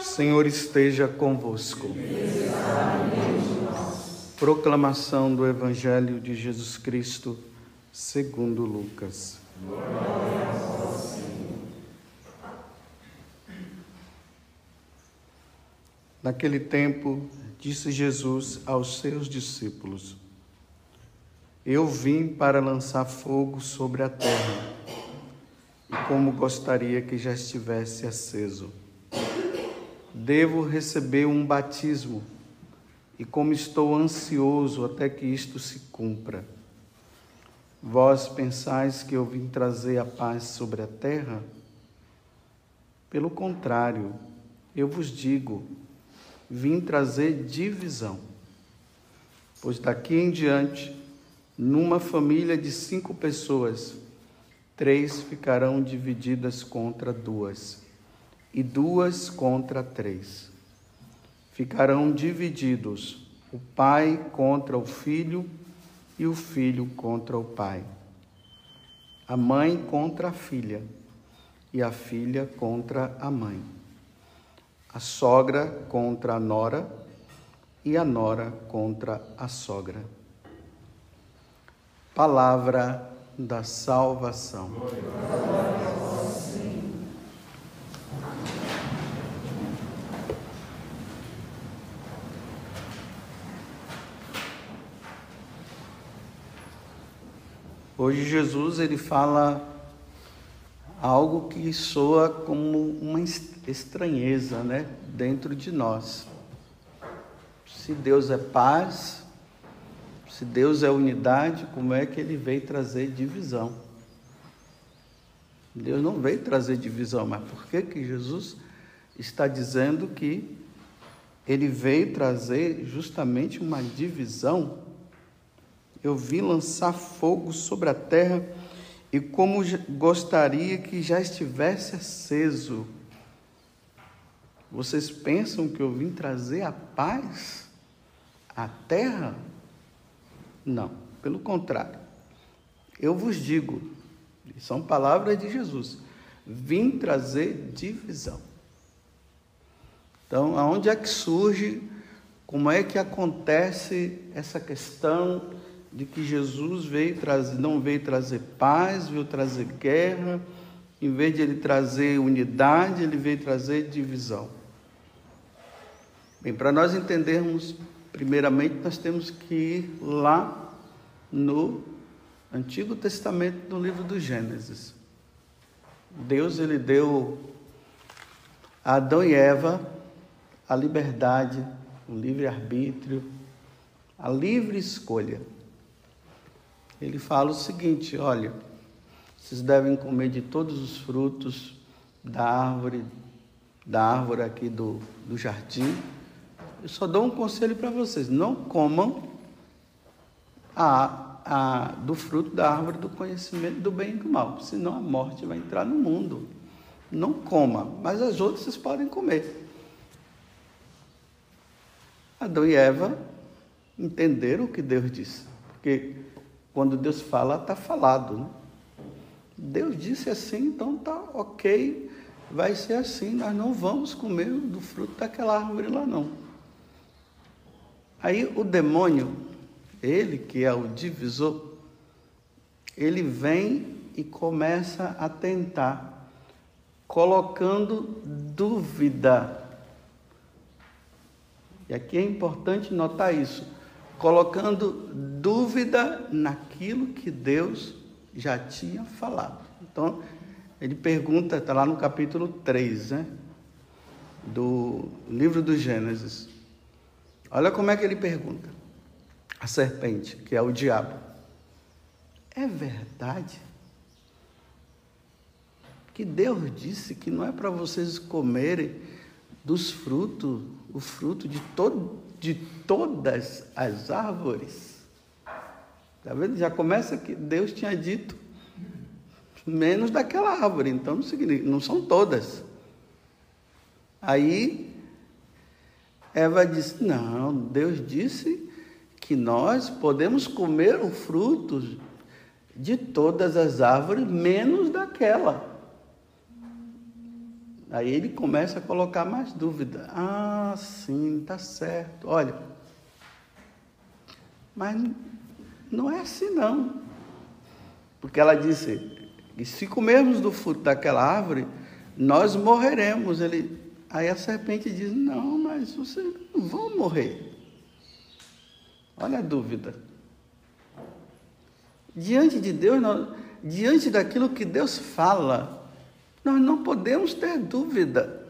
Senhor esteja convosco. Proclamação do Evangelho de Jesus Cristo, segundo Lucas. Naquele tempo, disse Jesus aos seus discípulos: Eu vim para lançar fogo sobre a terra, e como gostaria que já estivesse aceso. Devo receber um batismo, e como estou ansioso até que isto se cumpra. Vós pensais que eu vim trazer a paz sobre a terra? Pelo contrário, eu vos digo, vim trazer divisão. Pois daqui em diante, numa família de cinco pessoas, três ficarão divididas contra duas, e duas contra três. Ficarão divididos o pai contra o filho e o filho contra o pai, a mãe contra a filha e a filha contra a mãe a sogra contra a nora e a nora contra a sogra. Palavra da salvação. Hoje Jesus ele fala algo que soa como uma estranheza, né, dentro de nós. Se Deus é paz, se Deus é unidade, como é que ele veio trazer divisão? Deus não veio trazer divisão, mas por que que Jesus está dizendo que ele veio trazer justamente uma divisão? Eu vim lançar fogo sobre a terra e como gostaria que já estivesse aceso. Vocês pensam que eu vim trazer a paz à terra? Não, pelo contrário. Eu vos digo, são palavras de Jesus, vim trazer divisão. Então, aonde é que surge, como é que acontece essa questão de que Jesus veio trazer, não veio trazer paz, veio trazer guerra, em vez de ele trazer unidade, ele veio trazer divisão. Bem, para nós entendermos, primeiramente, nós temos que ir lá no Antigo Testamento, no livro do Gênesis. Deus ele deu a Adão e Eva a liberdade, o livre arbítrio, a livre escolha ele fala o seguinte: olha, vocês devem comer de todos os frutos da árvore, da árvore aqui do, do jardim. Eu só dou um conselho para vocês: não comam a, a, do fruto da árvore do conhecimento do bem e do mal, senão a morte vai entrar no mundo. Não coma, mas as outras vocês podem comer. Adão e Eva entenderam o que Deus disse, porque quando Deus fala, está falado. Né? Deus disse assim, então tá ok, vai ser assim, nós não vamos comer do fruto daquela árvore lá não. Aí o demônio, ele que é o divisor, ele vem e começa a tentar, colocando dúvida. E aqui é importante notar isso colocando dúvida naquilo que Deus já tinha falado. Então, ele pergunta, está lá no capítulo 3, né? Do livro do Gênesis. Olha como é que ele pergunta. A serpente, que é o diabo. É verdade que Deus disse que não é para vocês comerem dos frutos, o fruto de todo de todas as árvores. Está vendo? Já começa que Deus tinha dito menos daquela árvore, então não, significa, não são todas. Aí Eva disse: Não, Deus disse que nós podemos comer o fruto de todas as árvores, menos daquela. Aí ele começa a colocar mais dúvida. Ah, sim, tá certo. Olha, mas não é assim não. Porque ela disse, e se comermos do fruto daquela árvore, nós morreremos. Ele, aí a serpente diz, não, mas vocês não vão morrer. Olha a dúvida. Diante de Deus, nós, diante daquilo que Deus fala, nós não podemos ter dúvida.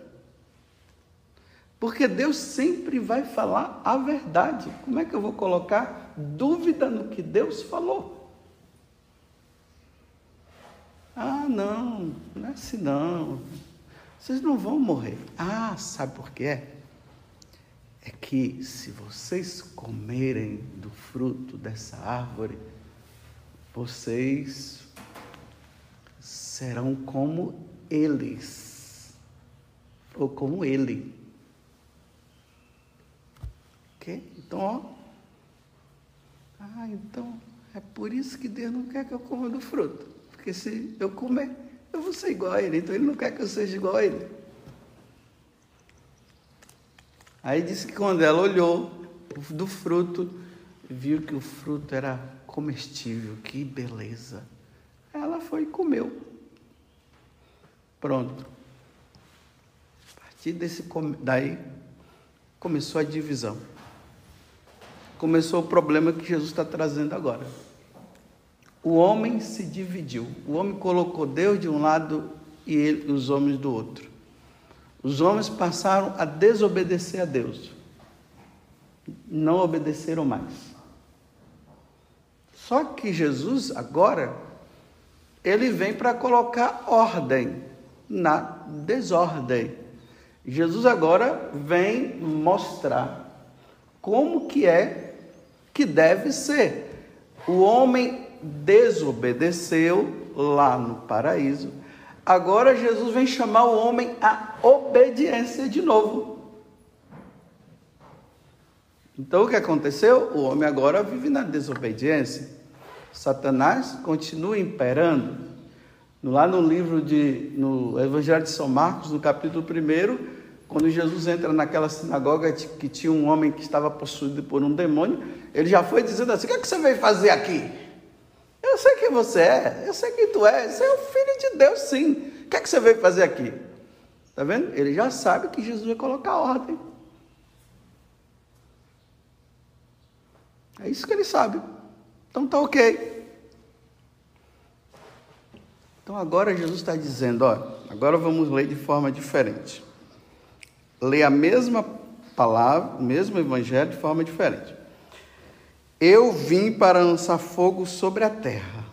Porque Deus sempre vai falar a verdade. Como é que eu vou colocar dúvida no que Deus falou? Ah, não, não é assim não. Vocês não vão morrer. Ah, sabe por quê? É que se vocês comerem do fruto dessa árvore, vocês serão como eles, ou como ele. Ok? Então, ó. Ah, então é por isso que Deus não quer que eu coma do fruto. Porque se eu comer, eu vou ser igual a ele. Então ele não quer que eu seja igual a ele. Aí disse que quando ela olhou do fruto, viu que o fruto era comestível, que beleza. Ela foi e comeu. Pronto. A partir desse daí começou a divisão. Começou o problema que Jesus está trazendo agora. O homem se dividiu. O homem colocou Deus de um lado e ele, os homens do outro. Os homens passaram a desobedecer a Deus. Não obedeceram mais. Só que Jesus agora ele vem para colocar ordem na desordem. Jesus agora vem mostrar como que é que deve ser. O homem desobedeceu lá no paraíso. Agora Jesus vem chamar o homem à obediência de novo. Então o que aconteceu? O homem agora vive na desobediência. Satanás continua imperando. Lá no livro de, no Evangelho de São Marcos, no capítulo 1, quando Jesus entra naquela sinagoga que tinha um homem que estava possuído por um demônio, ele já foi dizendo assim: O que, é que você veio fazer aqui? Eu sei quem você é, eu sei quem tu é, você é o filho de Deus, sim. O que é que você veio fazer aqui? Está vendo? Ele já sabe que Jesus vai colocar ordem. É isso que ele sabe. Então tá ok. Então agora Jesus está dizendo, ó, agora vamos ler de forma diferente. Lê a mesma palavra, o mesmo evangelho de forma diferente. Eu vim para lançar fogo sobre a terra.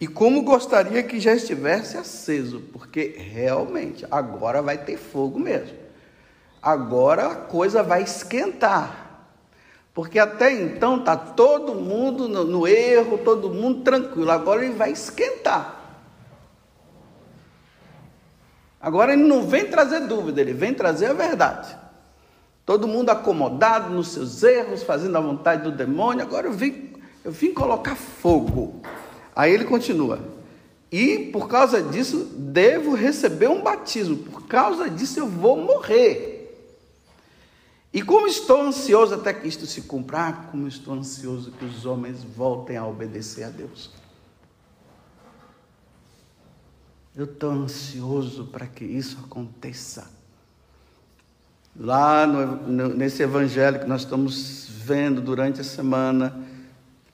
E como gostaria que já estivesse aceso, porque realmente agora vai ter fogo mesmo. Agora a coisa vai esquentar. Porque até então está todo mundo no, no, erro, todo mundo tranquilo. Agora ele vai esquentar. Agora ele não vem trazer dúvida, ele vem trazer a verdade. Todo mundo acomodado nos seus erros, fazendo a vontade do demônio. Agora eu vim, eu vim colocar fogo. Aí ele continua. E por causa disso, devo receber um batismo. Por causa disso, eu vou morrer. E como estou ansioso até que isto se cumpra, ah, como estou ansioso que os homens voltem a obedecer a Deus. Eu estou ansioso para que isso aconteça. Lá no, nesse evangelho que nós estamos vendo durante a semana,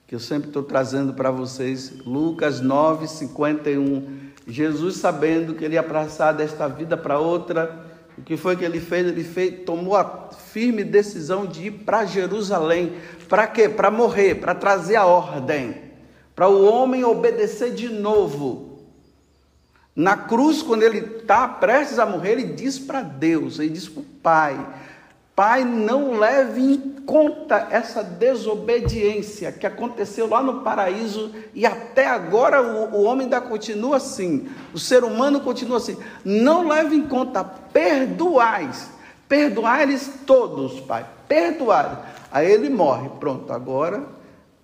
que eu sempre estou trazendo para vocês, Lucas 9, 51. Jesus, sabendo que ele ia passar desta vida para outra, o que foi que ele fez? Ele fez, tomou a firme decisão de ir para Jerusalém. Para quê? Para morrer, para trazer a ordem, para o homem obedecer de novo. Na cruz, quando ele está prestes a morrer, ele diz para Deus, ele diz para o Pai: Pai, não leve em conta essa desobediência que aconteceu lá no paraíso e até agora o, o homem ainda continua assim, o ser humano continua assim. Não leve em conta, perdoais, perdoai-lhes todos, Pai, perdoai. Aí ele morre, pronto, agora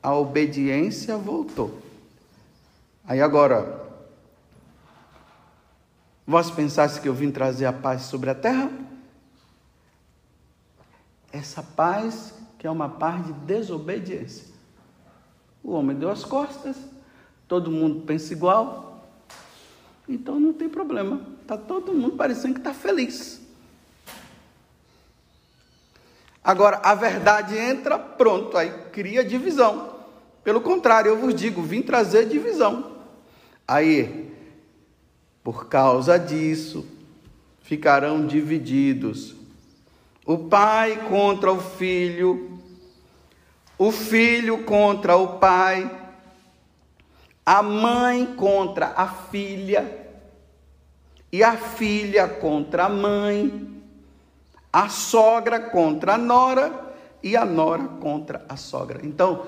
a obediência voltou. Aí agora, Vós pensaste que eu vim trazer a paz sobre a terra? Essa paz que é uma paz de desobediência. O homem deu as costas, todo mundo pensa igual, então não tem problema. Está todo mundo parecendo que está feliz. Agora, a verdade entra, pronto, aí cria divisão. Pelo contrário, eu vos digo, vim trazer divisão. Aí, por causa disso, ficarão divididos. O pai contra o filho, o filho contra o pai, a mãe contra a filha, e a filha contra a mãe a sogra contra a nora e a nora contra a sogra. Então,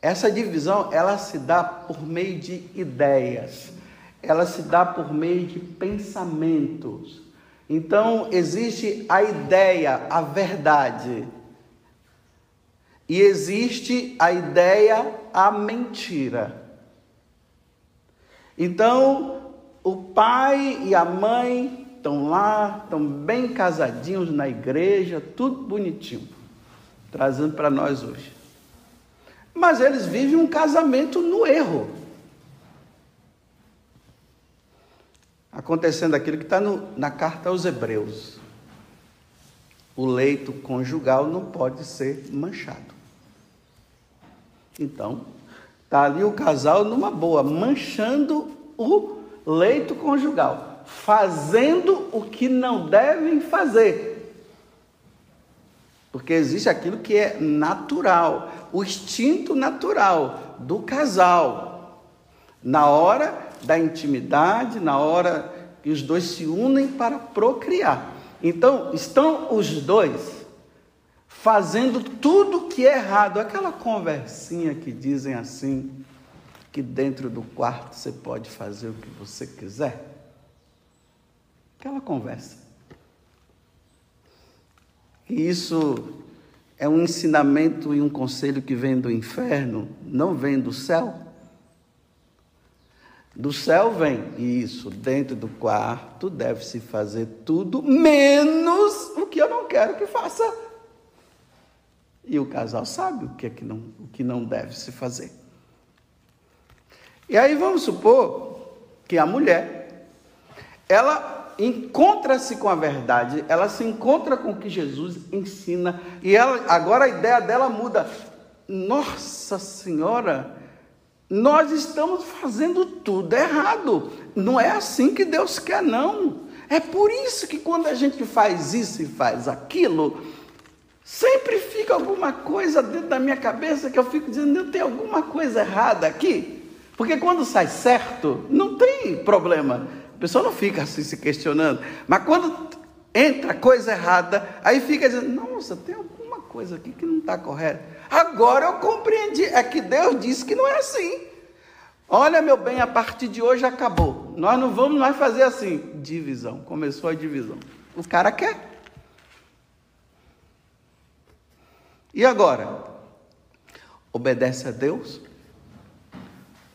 essa divisão, ela se dá por meio de ideias. Ela se dá por meio de pensamentos. Então, existe a ideia, a verdade. E existe a ideia, a mentira. Então, o pai e a mãe estão lá, estão bem casadinhos na igreja, tudo bonitinho, trazendo para nós hoje. Mas eles vivem um casamento no erro. Acontecendo aquilo que está na carta aos Hebreus. O leito conjugal não pode ser manchado. Então, está ali o casal numa boa, manchando o leito conjugal fazendo o que não devem fazer. Porque existe aquilo que é natural, o instinto natural do casal. Na hora da intimidade, na hora que os dois se unem para procriar. Então, estão os dois fazendo tudo que é errado. Aquela conversinha que dizem assim, que dentro do quarto você pode fazer o que você quiser. Aquela conversa. E isso é um ensinamento e um conselho que vem do inferno, não vem do céu. Do céu vem isso, dentro do quarto deve-se fazer tudo, menos o que eu não quero que faça. E o casal sabe o que, é que, não, o que não deve se fazer. E aí vamos supor que a mulher, ela encontra-se com a verdade, ela se encontra com o que Jesus ensina e ela agora a ideia dela muda. Nossa Senhora, nós estamos fazendo tudo errado. Não é assim que Deus quer não. É por isso que quando a gente faz isso e faz aquilo, sempre fica alguma coisa dentro da minha cabeça que eu fico dizendo, tenho alguma coisa errada aqui. Porque quando sai certo, não tem problema pessoa não fica assim se questionando. Mas quando entra coisa errada, aí fica dizendo: nossa, tem alguma coisa aqui que não está correta. Agora eu compreendi. É que Deus disse que não é assim. Olha, meu bem, a partir de hoje acabou. Nós não vamos mais fazer assim. Divisão. Começou a divisão. O cara quer. E agora? Obedece a Deus?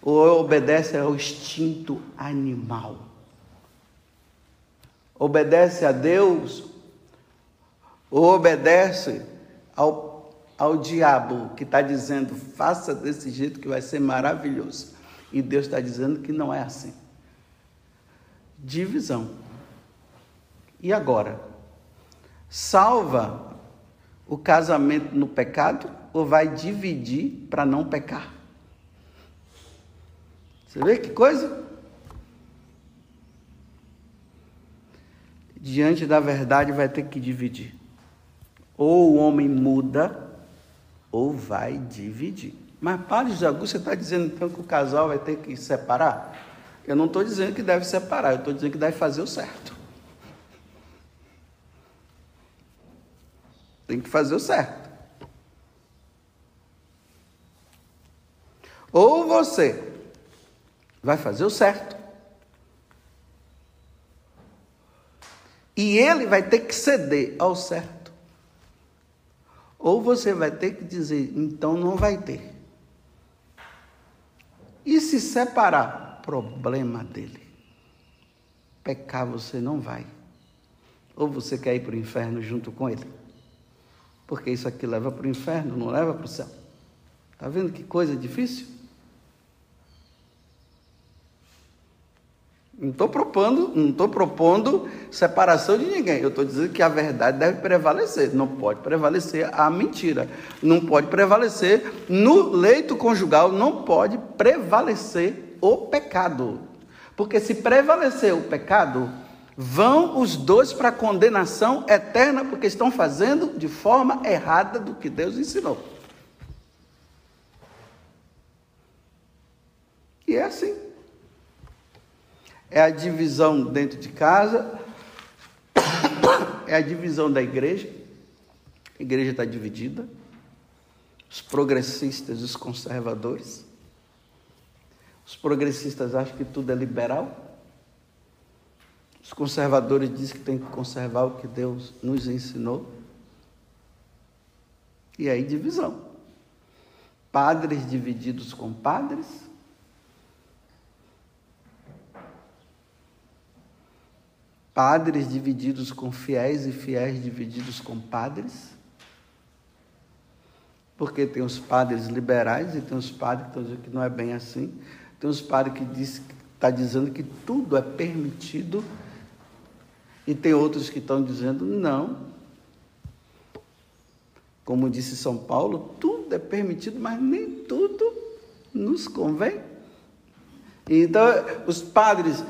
Ou obedece ao instinto animal? obedece a Deus ou obedece ao, ao diabo que está dizendo faça desse jeito que vai ser maravilhoso. E Deus está dizendo que não é assim. Divisão. E agora? Salva o casamento no pecado ou vai dividir para não pecar? Você vê que coisa? diante da verdade vai ter que dividir. Ou o homem muda, ou vai dividir. Mas, Padre José você está dizendo então que o casal vai ter que separar? Eu não estou dizendo que deve separar, eu estou dizendo que deve fazer o certo. Tem que fazer o certo. Ou você vai fazer o certo, E ele vai ter que ceder ao certo. Ou você vai ter que dizer, então não vai ter. E se separar? Problema dele. pecar você não vai. Ou você quer ir para o inferno junto com ele. Porque isso aqui leva para o inferno, não leva para o céu. Está vendo que coisa difícil? Não estou propondo, não estou propondo separação de ninguém. Eu estou dizendo que a verdade deve prevalecer. Não pode prevalecer a mentira. Não pode prevalecer no leito conjugal. Não pode prevalecer o pecado. Porque se prevalecer o pecado, vão os dois para a condenação eterna, porque estão fazendo de forma errada do que Deus ensinou. E é assim. É a divisão dentro de casa, é a divisão da igreja. A igreja está dividida. Os progressistas, os conservadores. Os progressistas acham que tudo é liberal. Os conservadores dizem que tem que conservar o que Deus nos ensinou. E aí divisão. Padres divididos com padres. Padres divididos com fiéis e fiéis divididos com padres. Porque tem os padres liberais e tem os padres que estão dizendo que não é bem assim. Tem os padres que diz, está dizendo que tudo é permitido e tem outros que estão dizendo não. Como disse São Paulo, tudo é permitido, mas nem tudo nos convém. Então, os padres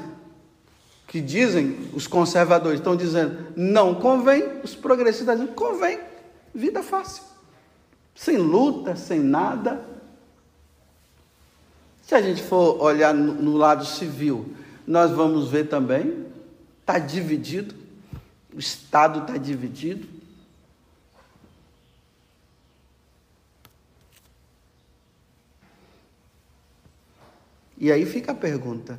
que dizem, os conservadores estão dizendo não convém, os progressistas dizem convém, vida fácil, sem luta, sem nada. Se a gente for olhar no, no lado civil, nós vamos ver também está dividido, o Estado está dividido. E aí fica a pergunta: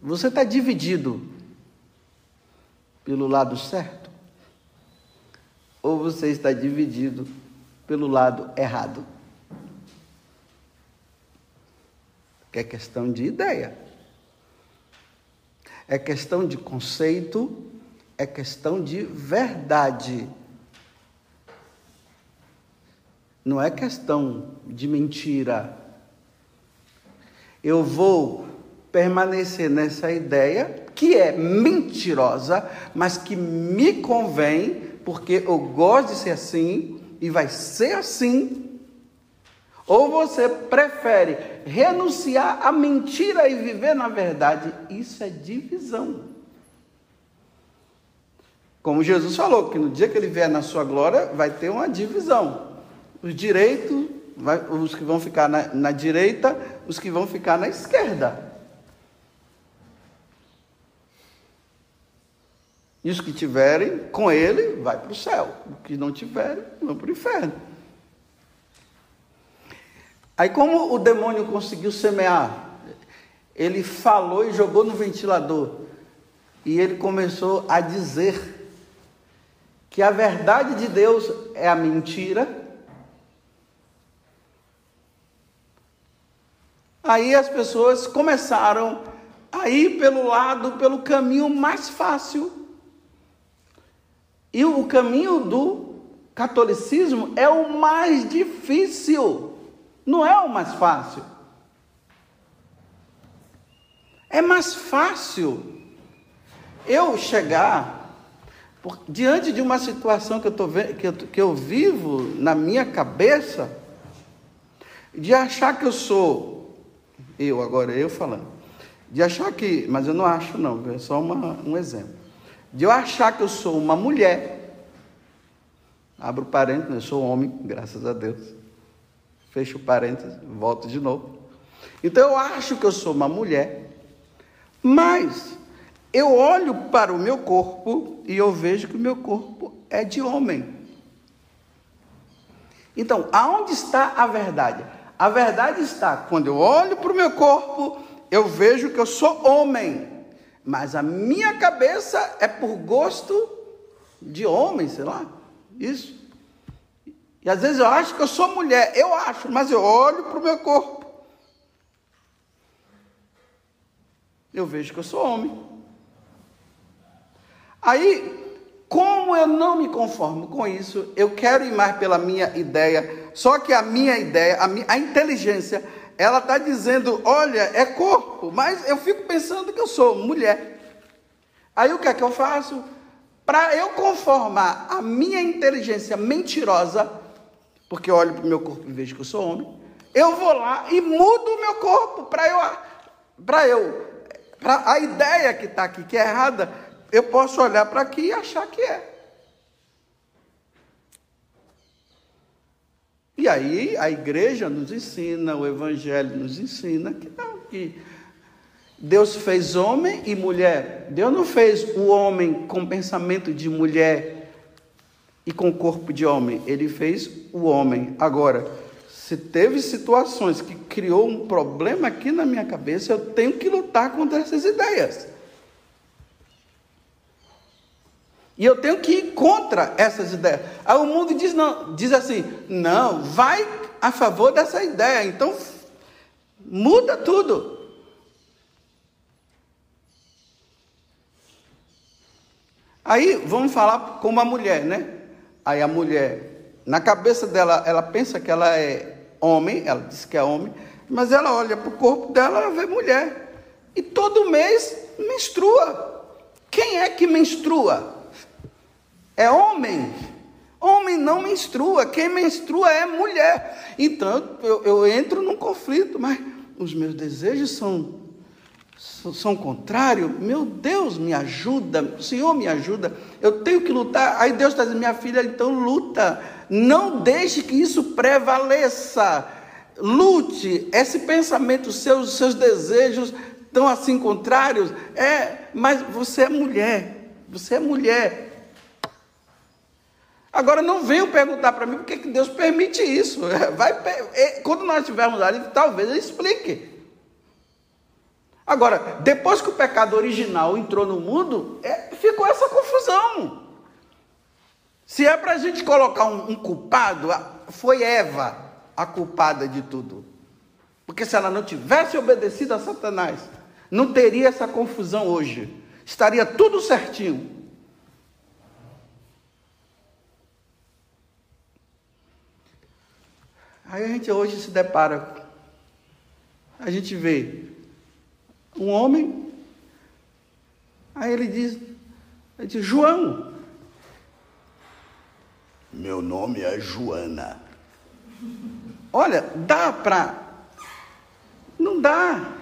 você está dividido pelo lado certo? Ou você está dividido pelo lado errado? É questão de ideia é questão de conceito, é questão de verdade. Não é questão de mentira. Eu vou permanecer nessa ideia que é mentirosa, mas que me convém, porque eu gosto de ser assim e vai ser assim ou você prefere renunciar à mentira e viver na verdade? Isso é divisão. Como Jesus falou, que no dia que ele vier na sua glória, vai ter uma divisão. Os direitos, os que vão ficar na, na direita, os que vão ficar na esquerda. E os que tiverem com ele, vai para o céu. Os que não tiverem, vão para o inferno. Aí, como o demônio conseguiu semear? Ele falou e jogou no ventilador. E ele começou a dizer que a verdade de Deus é a mentira. Aí as pessoas começaram a ir pelo lado, pelo caminho mais fácil. E o caminho do catolicismo é o mais difícil. Não é o mais fácil. É mais fácil eu chegar por, diante de uma situação que eu, tô, que, eu, que eu vivo na minha cabeça, de achar que eu sou, eu agora, eu falando, de achar que, mas eu não acho não, é só uma, um exemplo, de eu achar que eu sou uma mulher, abro parênteses, eu sou homem, graças a Deus, Fecho parênteses, volto de novo. Então eu acho que eu sou uma mulher, mas eu olho para o meu corpo e eu vejo que o meu corpo é de homem. Então, aonde está a verdade? A verdade está quando eu olho para o meu corpo, eu vejo que eu sou homem, mas a minha cabeça é por gosto de homem, sei lá, isso. E às vezes eu acho que eu sou mulher, eu acho, mas eu olho para o meu corpo. eu vejo que eu sou homem. Aí, como eu não me conformo com isso, eu quero ir mais pela minha ideia. Só que a minha ideia, a, minha, a inteligência, ela está dizendo: olha, é corpo, mas eu fico pensando que eu sou mulher. Aí o que é que eu faço? Para eu conformar a minha inteligência mentirosa, porque eu olho para o meu corpo e vejo que eu sou homem, eu vou lá e mudo o meu corpo para eu, para eu, para a ideia que está aqui, que é errada, eu posso olhar para aqui e achar que é. E aí a igreja nos ensina, o evangelho nos ensina que não, que Deus fez homem e mulher. Deus não fez o homem com pensamento de mulher e com corpo de homem. Ele fez o homem. Agora, se teve situações que criou um problema aqui na minha cabeça, eu tenho que lutar contra essas ideias. E eu tenho que ir contra essas ideias. Aí o mundo diz, não, diz assim: não, vai a favor dessa ideia. Então, muda tudo. Aí vamos falar com uma mulher, né? Aí a mulher, na cabeça dela, ela pensa que ela é homem, ela diz que é homem, mas ela olha para o corpo dela, ela vê mulher. E todo mês menstrua. Quem é que menstrua? É homem. Homem não menstrua, quem menstrua é mulher. Então eu, eu entro num conflito, mas os meus desejos são, são, contrários. Meu Deus, me ajuda, o Senhor me ajuda. Eu tenho que lutar. Aí Deus está dizendo, minha filha, então luta. Não deixe que isso prevaleça. Lute. Esse pensamento, seus, seus desejos estão assim contrários. É, mas você é mulher. Você é mulher. Agora não venham perguntar para mim por que Deus permite isso. Vai, é, quando nós estivermos ali, talvez ele explique. Agora, depois que o pecado original entrou no mundo, é, ficou essa confusão. Se é para a gente colocar um, um culpado, foi Eva a culpada de tudo. Porque se ela não tivesse obedecido a Satanás, não teria essa confusão hoje. Estaria tudo certinho. Aí a gente hoje se depara, a gente vê um homem, aí ele diz, ele diz João. Meu nome é Joana. Olha, dá para. Não dá.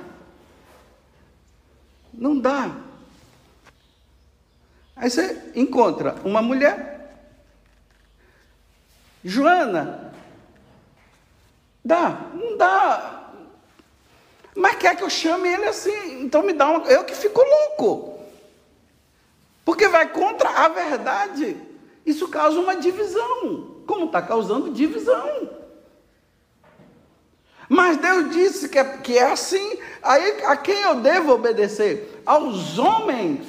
Não dá. Aí você encontra uma mulher, Joana, Dá? Não dá. Mas quer que eu chame ele assim? Então me dá um. Eu que fico louco. Porque vai contra a verdade. Isso causa uma divisão. Como está causando divisão. Mas Deus disse que é, que é assim. Aí a quem eu devo obedecer? Aos homens.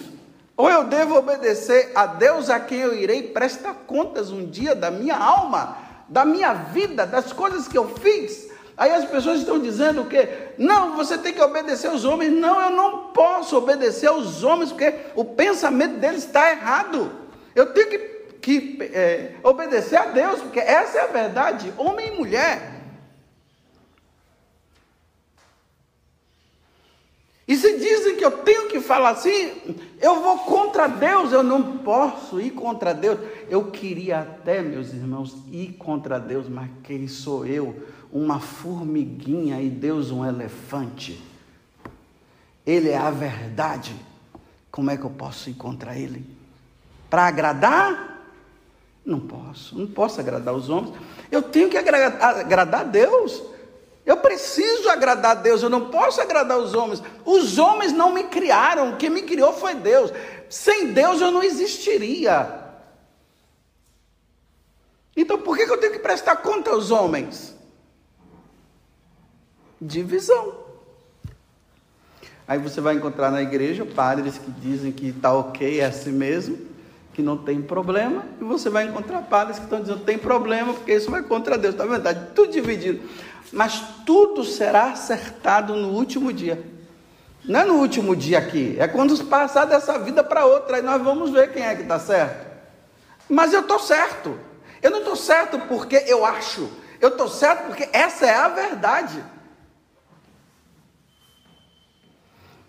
Ou eu devo obedecer a Deus a quem eu irei prestar contas um dia da minha alma? Da minha vida, das coisas que eu fiz. Aí as pessoas estão dizendo que não, você tem que obedecer aos homens. Não, eu não posso obedecer aos homens porque o pensamento deles está errado. Eu tenho que, que é, obedecer a Deus, porque essa é a verdade, homem e mulher. E se dizem que eu tenho que falar assim, eu vou contra Deus, eu não posso ir contra Deus. Eu queria até, meus irmãos, ir contra Deus, mas quem sou eu? Uma formiguinha e Deus um elefante. Ele é a verdade. Como é que eu posso ir contra Ele? Para agradar? Não posso, não posso agradar os homens. Eu tenho que agradar, a Deus. Eu preciso agradar a Deus, eu não posso agradar os homens. Os homens não me criaram, quem me criou foi Deus. Sem Deus eu não existiria. Então por que eu tenho que prestar conta aos homens? Divisão. Aí você vai encontrar na igreja padres que dizem que está ok, é assim mesmo, que não tem problema, e você vai encontrar padres que estão dizendo tem problema, porque isso vai contra Deus, está vendo? Está tudo dividido mas tudo será acertado no último dia. Não é no último dia aqui, é quando passar dessa vida para outra, aí nós vamos ver quem é que está certo. Mas eu estou certo. Eu não estou certo porque eu acho, eu estou certo porque essa é a verdade.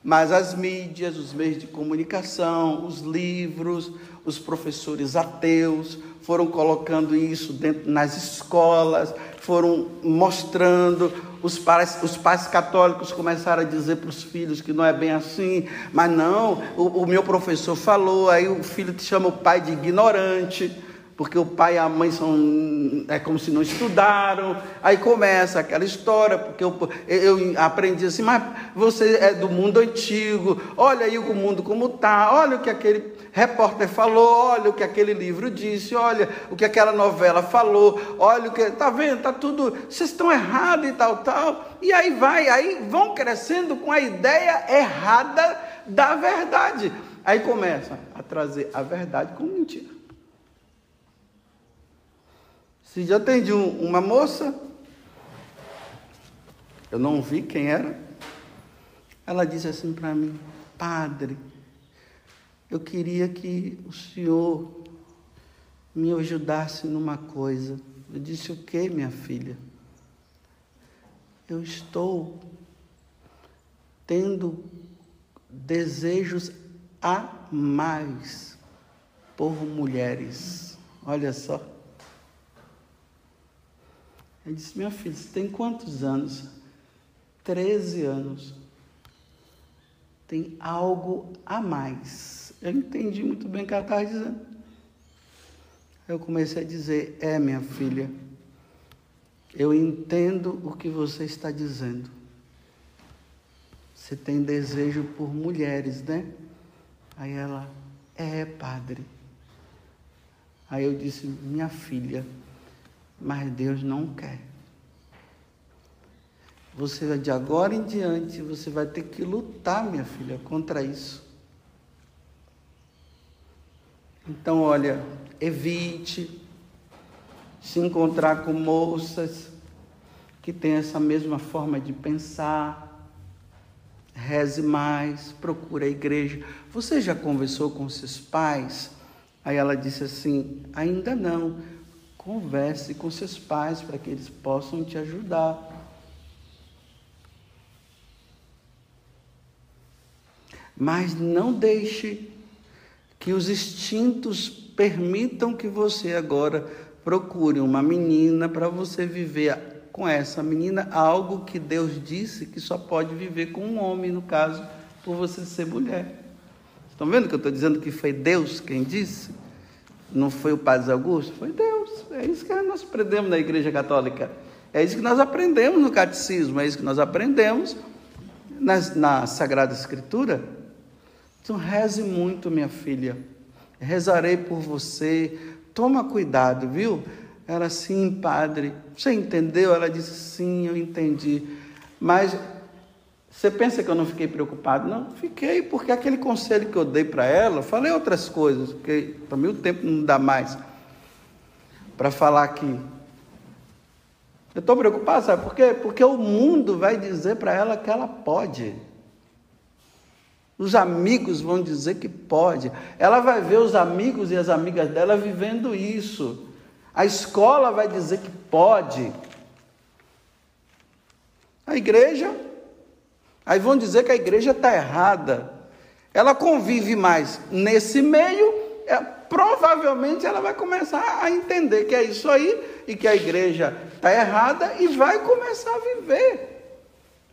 Mas as mídias, os meios de comunicação, os livros, os professores ateus foram colocando isso dentro nas escolas, foram mostrando, os pais, os pais católicos começaram a dizer para os filhos que não é bem assim, mas não, o, o meu professor falou, aí o filho te chama o pai de ignorante porque o pai e a mãe são é como se não estudaram. Aí começa aquela história, porque eu, eu aprendi assim, mas você é do mundo antigo, olha aí o mundo como tá, olha o que aquele repórter falou, olha o que aquele livro disse, olha o que aquela novela falou, olha o que tá vendo, tá tudo, vocês estão errados e tal, tal. E aí vai, aí vão crescendo com a ideia errada da verdade. Aí começa a trazer a verdade como mentira. Já atendi uma moça, eu não vi quem era. Ela disse assim para mim: Padre, eu queria que o senhor me ajudasse numa coisa. Eu disse: O que, minha filha? Eu estou tendo desejos a mais por mulheres. Olha só. Ele disse: Minha filha, você tem quantos anos? Treze anos. Tem algo a mais. Eu entendi muito bem o que ela estava dizendo. Eu comecei a dizer: É, minha filha, eu entendo o que você está dizendo. Você tem desejo por mulheres, né? Aí ela, é, padre. Aí eu disse, minha filha, mas Deus não quer. Você de agora em diante, você vai ter que lutar, minha filha, contra isso. Então, olha, evite se encontrar com moças que têm essa mesma forma de pensar. Reze mais, procure a igreja. Você já conversou com seus pais? Aí ela disse assim: ainda não Converse com seus pais para que eles possam te ajudar. Mas não deixe que os instintos permitam que você agora procure uma menina para você viver com essa menina algo que Deus disse que só pode viver com um homem, no caso, por você ser mulher. Estão vendo que eu estou dizendo que foi Deus quem disse? Não foi o Padre Augusto? Foi Deus. É isso que nós aprendemos na Igreja Católica. É isso que nós aprendemos no Catecismo. É isso que nós aprendemos na, na Sagrada Escritura. Então, reze muito, minha filha. Rezarei por você. Toma cuidado, viu? Ela, sim, padre. Você entendeu? Ela disse, sim, eu entendi. Mas você pensa que eu não fiquei preocupado? Não, fiquei, porque aquele conselho que eu dei para ela, falei outras coisas, porque também o tempo não dá mais para falar aqui. Eu estou preocupado, sabe por quê? Porque o mundo vai dizer para ela que ela pode. Os amigos vão dizer que pode. Ela vai ver os amigos e as amigas dela vivendo isso. A escola vai dizer que pode. A igreja Aí vão dizer que a igreja está errada. Ela convive mais nesse meio, provavelmente ela vai começar a entender que é isso aí e que a igreja está errada e vai começar a viver.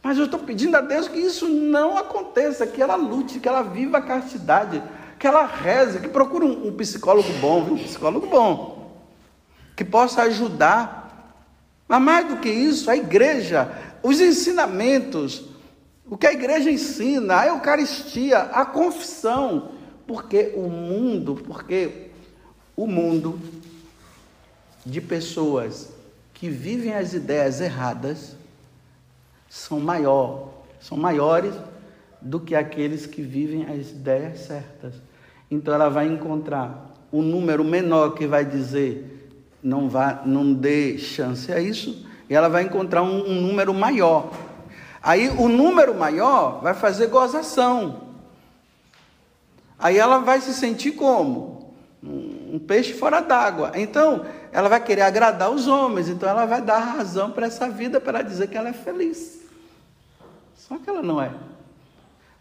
Mas eu estou pedindo a Deus que isso não aconteça, que ela lute, que ela viva a castidade, que ela reze, que procure um, psicólogo bom, um psicólogo bom, que possa ajudar. Mas mais do que isso, a igreja, os ensinamentos, o que a igreja ensina, a Eucaristia, a confissão, porque o mundo, porque o mundo de pessoas que vivem as ideias erradas são maior, são maiores do que aqueles que vivem as ideias certas. Então ela vai encontrar um número menor que vai dizer não vá, não dê chance a isso, e ela vai encontrar um, um número maior Aí o número maior vai fazer gozação. Aí ela vai se sentir como? Um peixe fora d'água. Então, ela vai querer agradar os homens. Então, ela vai dar razão para essa vida para dizer que ela é feliz. Só que ela não é.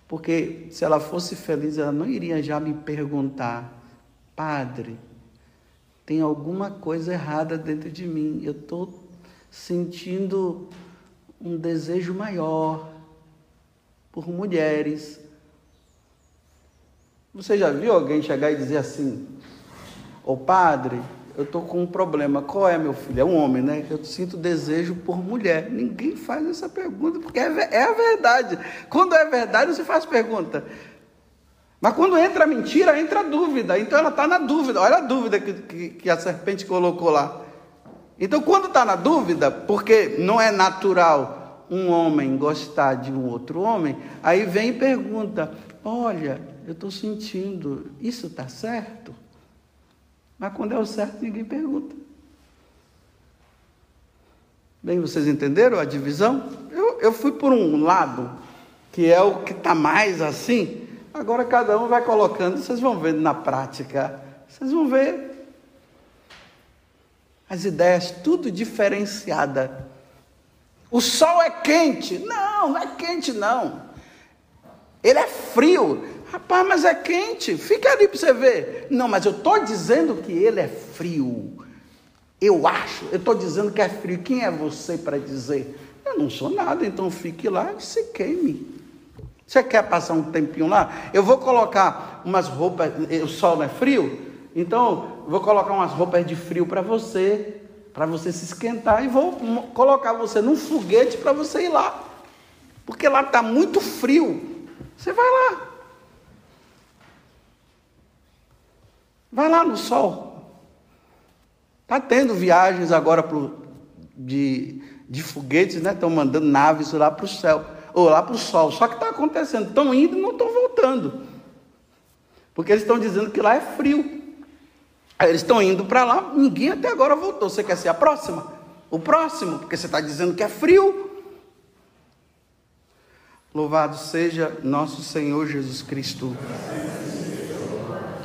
Porque se ela fosse feliz, ela não iria já me perguntar, Padre, tem alguma coisa errada dentro de mim. Eu estou sentindo um desejo maior por mulheres. Você já viu alguém chegar e dizer assim: Ô padre, eu estou com um problema. Qual é, meu filho? É um homem, né? Eu sinto desejo por mulher. Ninguém faz essa pergunta, porque é, é a verdade. Quando é verdade, você faz pergunta. Mas quando entra a mentira, entra a dúvida. Então ela está na dúvida. Olha a dúvida que, que, que a serpente colocou lá. Então, quando está na dúvida, porque não é natural um homem gostar de um outro homem, aí vem e pergunta: Olha, eu estou sentindo, isso está certo? Mas quando é o certo, ninguém pergunta. Bem, vocês entenderam a divisão? Eu, eu fui por um lado, que é o que está mais assim. Agora cada um vai colocando, vocês vão ver na prática. Vocês vão ver as ideias tudo diferenciada. O sol é quente? Não, não é quente não. Ele é frio. Rapaz, mas é quente. Fica ali para você ver. Não, mas eu estou dizendo que ele é frio. Eu acho. Eu estou dizendo que é frio. Quem é você para dizer? Eu não sou nada, então fique lá e se queime. Você quer passar um tempinho lá? Eu vou colocar umas roupas. O sol não é frio? Então, vou colocar umas roupas de frio para você, para você se esquentar, e vou colocar você num foguete para você ir lá. Porque lá está muito frio. Você vai lá. Vai lá no sol. Está tendo viagens agora pro, de, de foguetes, né? Estão mandando naves lá para o céu, ou lá para o sol. Só que está acontecendo, estão indo e não estão voltando. Porque eles estão dizendo que lá é frio. Aí eles estão indo para lá, ninguém até agora voltou. Você quer ser a próxima? O próximo? Porque você está dizendo que é frio. Louvado seja nosso Senhor Jesus Cristo